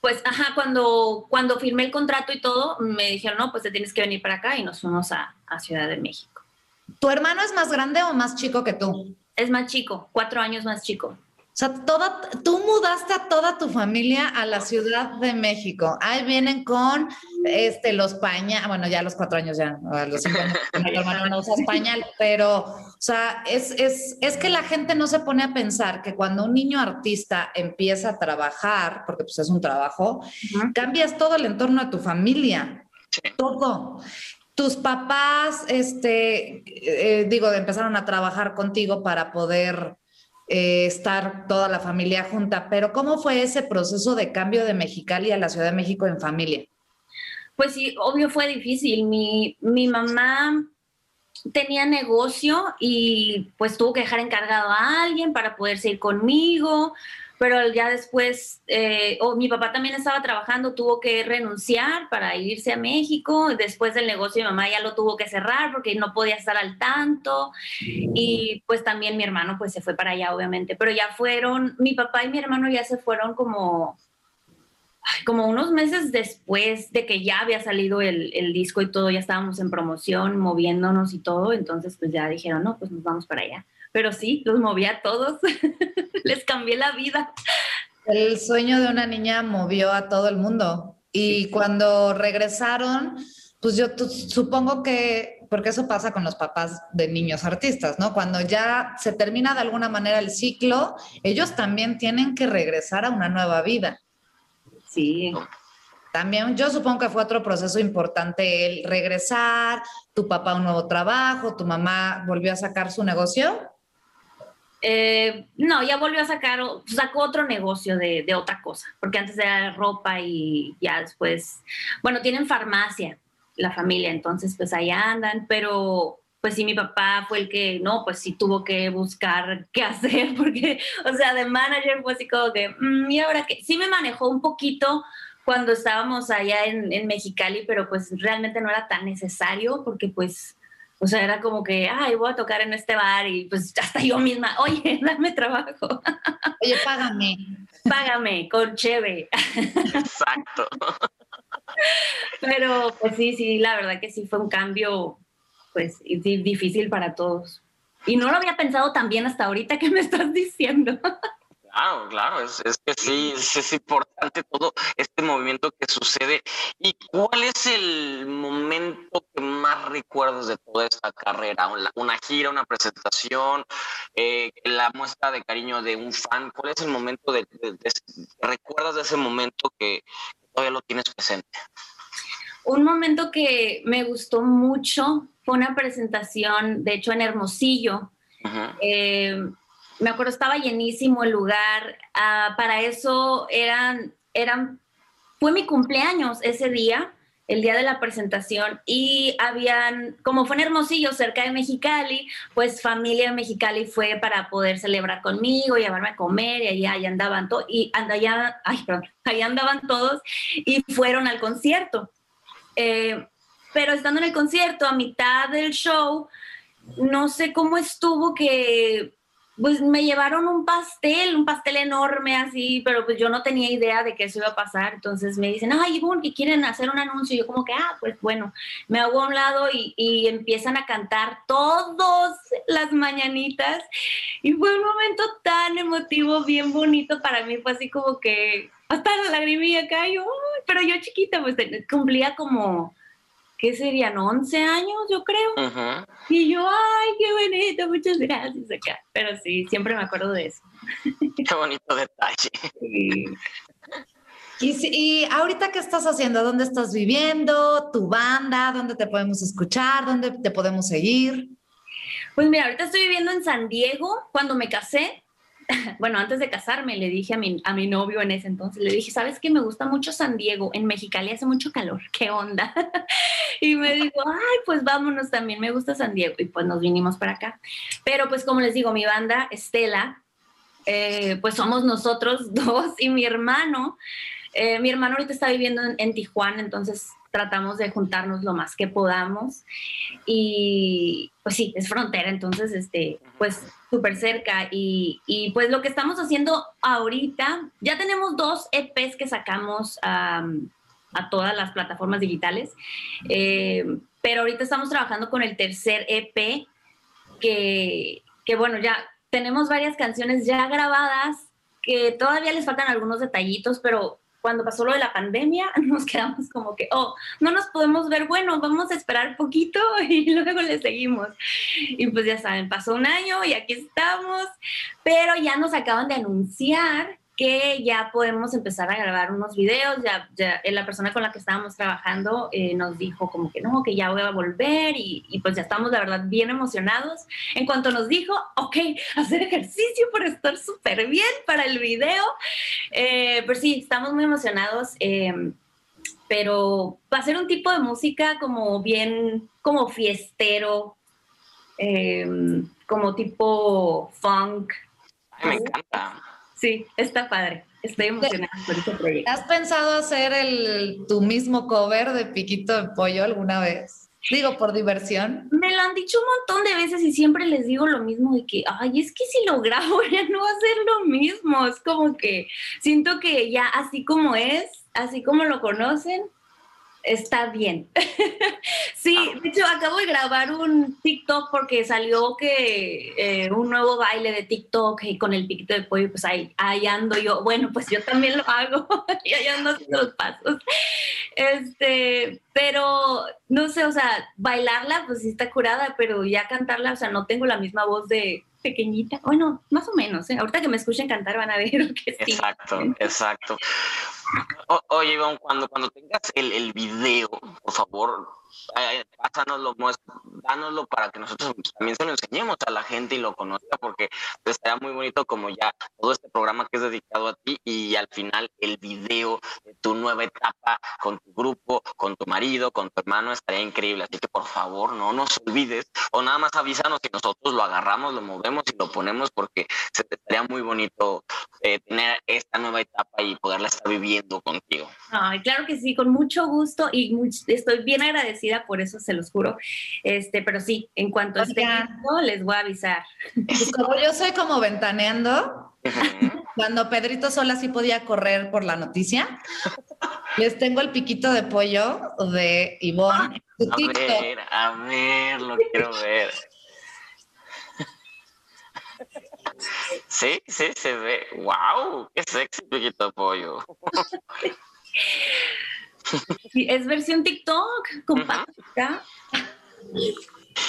Pues, ajá, cuando, cuando firmé el contrato y todo, me dijeron, no, pues te tienes que venir para acá y nos fuimos a, a Ciudad de México. ¿Tu hermano es más grande o más chico que tú? Es más chico, cuatro años más chico. O sea, toda, tú mudaste a toda tu familia a la Ciudad de México. Ahí vienen con este, los pañales, bueno, ya a los cuatro años ya, a los cinco años, mi hermano no usa pañal, pero, o sea, es, es, es que la gente no se pone a pensar que cuando un niño artista empieza a trabajar, porque pues es un trabajo, cambias todo el entorno de tu familia, todo. Tus papás, este, eh, digo, empezaron a trabajar contigo para poder eh, estar toda la familia junta, pero ¿cómo fue ese proceso de cambio de Mexicali a la Ciudad de México en familia? Pues sí, obvio fue difícil. Mi, mi mamá tenía negocio y pues tuvo que dejar encargado a alguien para poderse ir conmigo pero ya después, eh, o mi papá también estaba trabajando, tuvo que renunciar para irse a México, después del negocio mi mamá ya lo tuvo que cerrar porque no podía estar al tanto, y pues también mi hermano pues se fue para allá, obviamente, pero ya fueron, mi papá y mi hermano ya se fueron como, como unos meses después de que ya había salido el, el disco y todo, ya estábamos en promoción, moviéndonos y todo, entonces pues ya dijeron, no, pues nos vamos para allá pero sí, los moví a todos, les cambié la vida. El sueño de una niña movió a todo el mundo. Y cuando regresaron, pues yo supongo que, porque eso pasa con los papás de niños artistas, ¿no? Cuando ya se termina de alguna manera el ciclo, ellos también tienen que regresar a una nueva vida. Sí. También yo supongo que fue otro proceso importante el regresar, tu papá un nuevo trabajo, tu mamá volvió a sacar su negocio. Eh, no, ya volvió a sacar, sacó otro negocio de, otra cosa, porque antes era ropa y ya después, bueno, tienen farmacia la familia, entonces pues ahí andan, pero pues sí, mi papá fue el que, no, pues sí tuvo que buscar qué hacer, porque, o sea, de manager fue así como que, mm, y ahora que, sí me manejó un poquito cuando estábamos allá en Mexicali, pero pues realmente no era tan necesario, porque pues o sea, era como que, ay, voy a tocar en este bar y pues hasta yo misma, oye, dame trabajo. Oye, págame. Págame, con cheve. Exacto. Pero pues sí, sí, la verdad que sí fue un cambio, pues difícil para todos. Y no lo había pensado tan bien hasta ahorita que me estás diciendo. Claro, claro, es, que sí, es, importante todo este movimiento que sucede. ¿Y cuál es el momento que más recuerdas de toda esta carrera? ¿Una, gira, una presentación, eh, la muestra de cariño de un fan? ¿Cuál es el momento de, recuerdas de ese momento que todavía lo tienes presente? Un momento que me gustó mucho fue una presentación, de hecho, en Hermosillo me acuerdo, estaba llenísimo el lugar. Ah, para eso eran, eran, fue mi cumpleaños ese día, el día de la presentación, y habían, como fue en Hermosillo, cerca de Mexicali, pues familia de Mexicali fue para poder celebrar conmigo, llevarme a comer, y allá, andaban todos, y allá, ay, perdón, allá andaban todos, y fueron al concierto. Eh, pero estando en el concierto, a mitad del show, no sé cómo estuvo que pues me llevaron un pastel, un pastel enorme así, pero pues yo no tenía idea de que eso iba a pasar. Entonces me dicen, ay, Ivonne, que quieren hacer un anuncio. Yo como que, ah, pues bueno, me hago a un lado y, y empiezan a cantar todas las mañanitas. Y fue un momento tan emotivo, bien bonito para mí. Fue así como que hasta la lagrimilla cayó, pero yo chiquita, pues cumplía como ¿qué serían? 11 años, yo creo. Y yo, ay, qué bonito, muchas gracias acá. Pero sí, siempre me acuerdo de eso. Qué bonito detalle. Y, si- y ahorita, ¿qué estás haciendo? ¿Dónde estás viviendo? ¿Tu banda? ¿Dónde te podemos escuchar? ¿Dónde te podemos seguir? Pues mira, ahorita estoy viviendo en San Diego. Cuando me casé, bueno, antes de casarme, le dije a mi, a mi novio en ese entonces, le dije, ¿sabes qué? Me gusta mucho San Diego. En Mexicali hace mucho calor. ¿Qué onda? y me dijo, ay, pues vámonos también. Me gusta San Diego. Y pues nos vinimos para acá. Pero pues como les digo, mi banda, Estela, eh, pues somos nosotros dos y mi hermano. Eh, mi hermano ahorita está viviendo en, en Tijuana, entonces tratamos de juntarnos lo más que podamos. Y pues sí, es frontera, entonces, este, pues súper cerca. Y, y, pues lo que estamos haciendo ahorita, ya tenemos dos EPs que sacamos a todas las plataformas digitales, eh, pero ahorita estamos trabajando con el tercer EP que, que bueno, ya tenemos varias canciones ya grabadas que todavía les faltan algunos detallitos, pero cuando pasó lo de la pandemia, nos quedamos como que, oh, no nos podemos ver, bueno, vamos a esperar poquito y luego le seguimos. Y pues ya saben, pasó un año y aquí estamos, pero ya nos acaban de anunciar que ya podemos empezar a grabar unos videos, ya, ya la persona con la que estábamos trabajando eh, nos dijo como que no, que ya voy a volver y, pues ya estamos la verdad bien emocionados. En cuanto nos dijo, ok, hacer ejercicio para estar súper bien para el video, eh, pero sí, estamos muy emocionados, eh, pero va a ser un tipo de música como bien, como fiestero, eh, como tipo funk. Me encanta. Sí, está padre. Estoy emocionada por este proyecto. ¿Has pensado hacer el, tu mismo cover de Piquito de Pollo alguna vez? Digo, por diversión. Me lo han dicho un montón de veces y siempre les digo lo mismo de que, ay, es que si lo grabo ya no va a ser lo mismo. Es como que siento que ya así como es, así como lo conocen, está bien. sí, de hecho acabo de grabar un TikTok porque salió que eh, un nuevo baile de TikTok y con el piquito de pollo, pues ahí, ahí ando yo. Bueno, pues yo también lo hago y ahí ando haciendo los pasos. Este, pero no sé, o sea, bailarla pues sí está curada, pero ya cantarla, o sea, no tengo la misma voz de pequeñita. Bueno, más o menos, ¿eh? Ahorita que me escuchen cantar van a ver que sí. Exacto, exacto. Oye, Ivonne, cuando, cuando tengas el video, por favor, eh, pásanoslo, dánoslo para que nosotros también se lo enseñemos a la gente y lo conozca, porque estaría muy bonito como ya todo este programa que es dedicado a ti y al final el video de tu nueva etapa con tu grupo, con tu marido, con tu hermano, estaría increíble. Así que por favor, no nos olvides o nada más avísanos y nosotros lo agarramos, lo movemos y lo ponemos porque se te estaría muy bonito eh, tener esta nueva etapa y poderla estar viviendo contigo. Ay, claro que sí, con mucho gusto y estoy bien agradecida por eso, se los juro. Este, pero sí, en cuanto esté listo, les voy a avisar. Pues como yo soy como ventaneando, cuando Pedrito Sola sí podía correr por la noticia, les tengo el piquito de pollo de Ivonne. A ver, a ver, lo quiero ver. Sí, sí, se ve. ¡Wow! ¡Qué sexy piquito de pollo! Sí, es versión TikTok, compacta.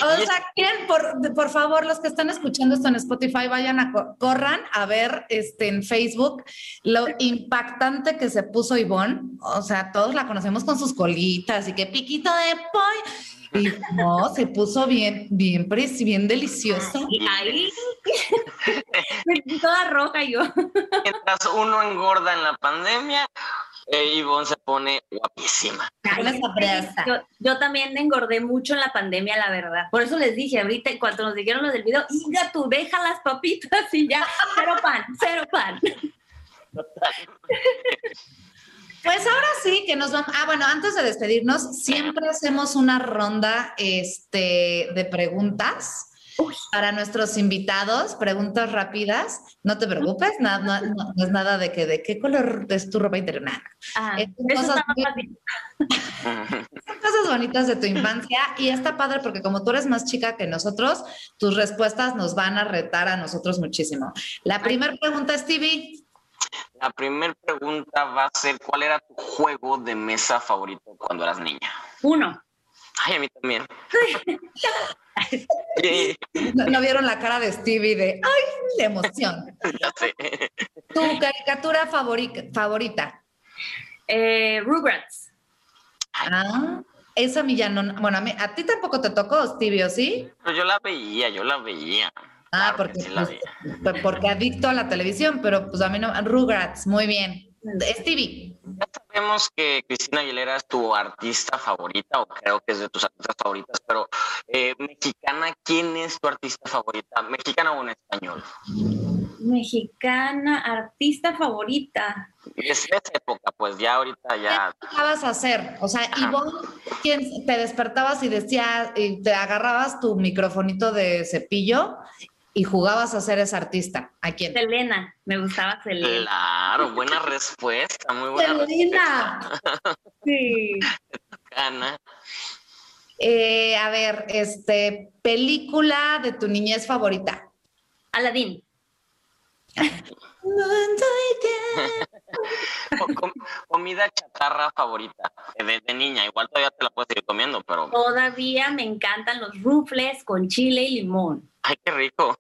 O sea, ¿quién? Por, por favor, los que están escuchando esto en Spotify, vayan a corran a ver este, en Facebook lo impactante que se puso Ivonne. O sea, todos la conocemos con sus colitas y que piquito de pollo. Y no, se puso bien, bien, bien delicioso. Y ahí, toda roja yo. Mientras uno engorda en la pandemia, eh, Ivonne se pone guapísima. Yo, yo, también engordé mucho en la pandemia, la verdad. Por eso les dije ahorita, cuando nos dijeron lo del video, Inga, tú deja las papitas y ya, cero pan, cero pan. Pues ahora sí que nos vamos. Ah, bueno, antes de despedirnos, siempre hacemos una ronda este, de preguntas Uy. para nuestros invitados, preguntas rápidas. No te preocupes, no, no, no, no es nada de que de qué color es tu ropa interior. Nada. Ah, Es cosas, muy- son cosas bonitas de tu infancia y está padre porque como tú eres más chica que nosotros, tus respuestas nos van a retar a nosotros muchísimo. La primera pregunta, Stevie. La primera pregunta va a ser: ¿Cuál era tu juego de mesa favorito cuando eras niña? Uno. Ay, a mí también. No, no vieron la cara de Stevie de ¡ay, la emoción! ya sé. Tu caricatura favori- favorita. Eh, Rugrats. Ah, esa a ya no. Bueno, a, mí, a ti tampoco te tocó, Stevie, sí? Pero yo la veía, yo la veía. Ah, porque, pues, porque adicto a la televisión, pero pues a mí no. Rugrats, muy bien. Stevie. Ya sabemos que Cristina Aguilera es tu artista favorita, o creo que es de tus artistas favoritas, pero eh, mexicana, ¿quién es tu artista favorita? ¿Mexicana o en español? Mexicana, artista favorita. Es esa época, pues ya ahorita ya. ¿Qué vas a hacer? O sea, Ivonne, ¿quién te despertabas y decías, y te agarrabas tu microfonito de cepillo y jugabas a ser esa artista? ¿A quién? Selena, me gustaba Selena. Claro, buena respuesta, muy buena Selena. Sí. Ana. Eh, a ver, este, película de tu niñez favorita. Aladín. comida chatarra favorita de, niña, igual todavía te la puedes seguir comiendo, pero... Todavía me encantan los rufles con chile y limón. Ay, qué rico.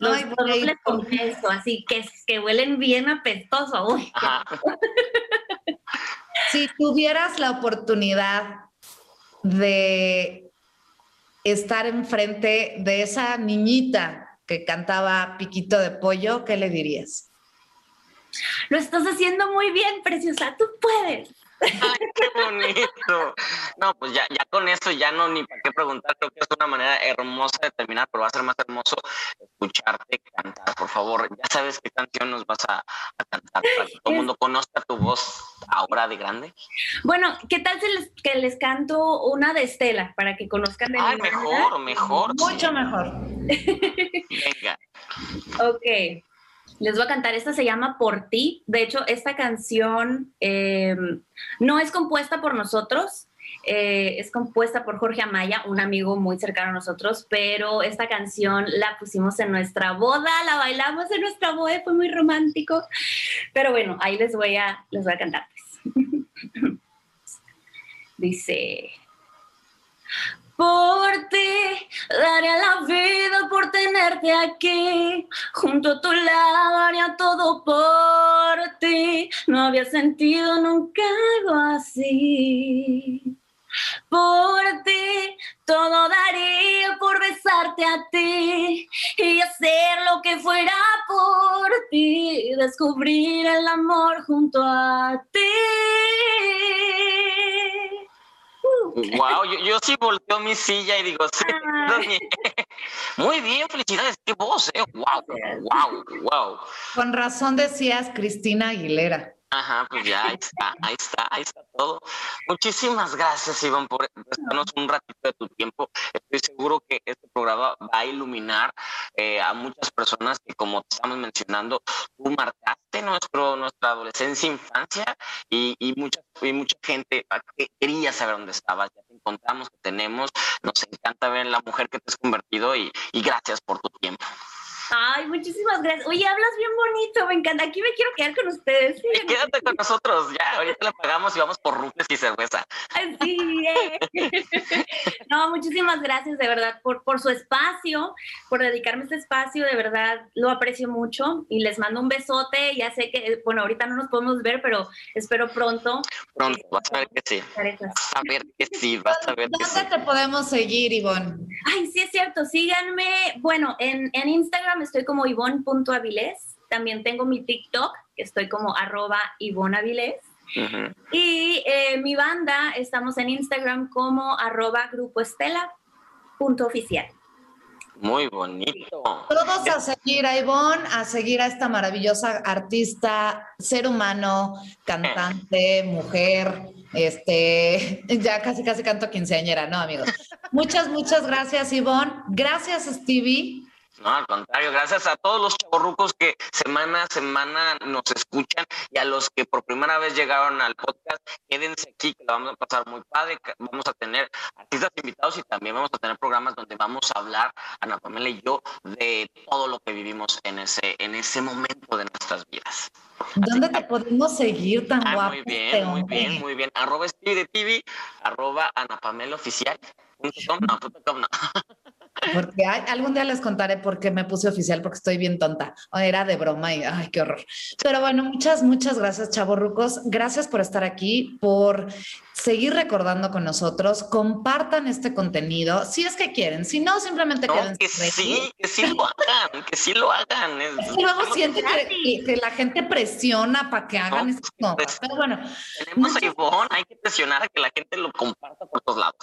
Los, rufles con queso, así que, que huelen bien apestoso. si tuvieras la oportunidad de estar enfrente de esa niñita que cantaba Piquito de Pollo, ¿qué le dirías? Lo estás haciendo muy bien, preciosa, tú puedes. Ay, qué bonito. No, pues ya, ya con eso ya no ni para qué preguntar, creo que es una manera hermosa de terminar, pero va a ser más hermoso escucharte cantar. Por favor, ya sabes qué canción nos vas a, cantar para que todo el mundo conozca tu voz ahora de grande. Bueno, ¿qué tal si les, que les canto una de Estela para que conozcan de Ay, mejor, mejor. Mucho mejor. Venga. ok. Les voy a cantar, esta se llama Por ti. De hecho, esta canción em, no es compuesta por nosotros, eh, es compuesta por Jorge Amaya, un amigo muy cercano a nosotros, pero esta canción la pusimos en nuestra boda, la bailamos en nuestra boda, fue muy romántico. Pero bueno, ahí les voy a, les voy a cantar. Pues. Dice, por ti, daría la vida por tenerte aquí, junto a tu lado haría todo por ti. No había sentido nunca algo así. Por ti, todo daría por besarte a ti y hacer lo que fuera por ti, descubrir el amor junto a ti. Wow, yo, sí volteo mi silla y digo, sí, muy bien, felicidades, qué voz, eh, wow, wow, wow. Con razón decías Cristina Aguilera. Ajá, pues ya, ahí está, ahí está, ahí está todo. Muchísimas gracias, Iván, por prestarnos un ratito de tu tiempo. Estoy seguro que este programa va a iluminar eh, a muchas personas que, como te estamos mencionando, tú marcaste nuestro, nuestra adolescencia, infancia y, y, mucha, y mucha gente que quería saber dónde estabas. Ya te encontramos, que tenemos. Nos encanta ver la mujer que te has convertido y gracias por tu tiempo. Ay, muchísimas gracias. Oye, hablas bien bonito, me encanta. Aquí me quiero quedar con ustedes. quédate con nosotros, ya. Ahorita le pagamos y vamos por rufles y cerveza. Sí, eh. No, muchísimas gracias de verdad por, por su espacio, por dedicarme este espacio. De verdad, lo aprecio mucho y les mando un besote. Ya sé que, bueno, ahorita no nos podemos ver, pero espero pronto. Pronto, vas a ver que sí. Vas a ver que sí, vas a ver que sí. ¿Dónde te podemos seguir, Ivonne? Ay, sí, es cierto. Síganme, bueno, en, en Instagram estoy como ivonne.avilés. También tengo mi TikTok, que estoy como arroba Avilés. Y eh, mi banda, estamos en Instagram como arroba grupo estela punto oficial. Muy bonito. Todos a seguir a Ivonne, a seguir a esta maravillosa artista, ser humano, cantante, mujer, este, ya casi casi canto quinceañera, ¿no, amigos? Muchas, muchas gracias, Ivonne. Gracias, Stevie. No, al contrario, gracias a todos los chavorrucos que semana a semana nos escuchan y a los que por primera vez llegaron al podcast, quédense aquí que lo vamos a pasar muy padre, vamos a tener artistas invitados y también vamos a tener programas donde vamos a hablar, Ana Pamela y yo, de todo lo que vivimos en ese, en ese momento de nuestras vidas. ¿Dónde te podemos seguir tan guapo? Muy bien, muy bien, muy bien. Arroba Steve de TV, arroba Ana Pamela Oficial. no, no. Porque algún día les contaré por qué me puse oficial, porque estoy bien tonta. Era de broma y ay, qué horror. Pero bueno, muchas, muchas gracias, chavorrucos. Gracias por estar aquí, por seguir recordando con nosotros. Compartan este contenido si es que quieren. Si no, simplemente no, queden. Que sí, que sí lo hagan, que sí lo hagan. Es que luego que, que, la gente presiona para que hagan no, estas cosas. Pero bueno. Tenemos muchas... iPhone, hay que presionar a que la gente lo comparta por todos lados.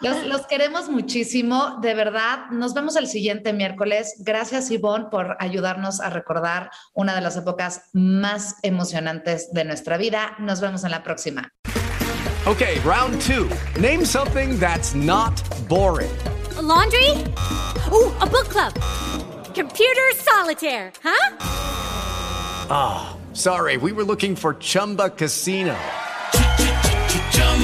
Los, los, queremos muchísimo, de verdad. Nos vemos el siguiente miércoles. Gracias, Ivonne, por ayudarnos a recordar una de las épocas más emocionantes de nuestra vida. Nos vemos en la próxima. Okay, round two. Name something that's not boring. A laundry? Ooh, a book club. Computer solitaire, huh? Ah, oh, sorry. We were looking for Chumba Casino.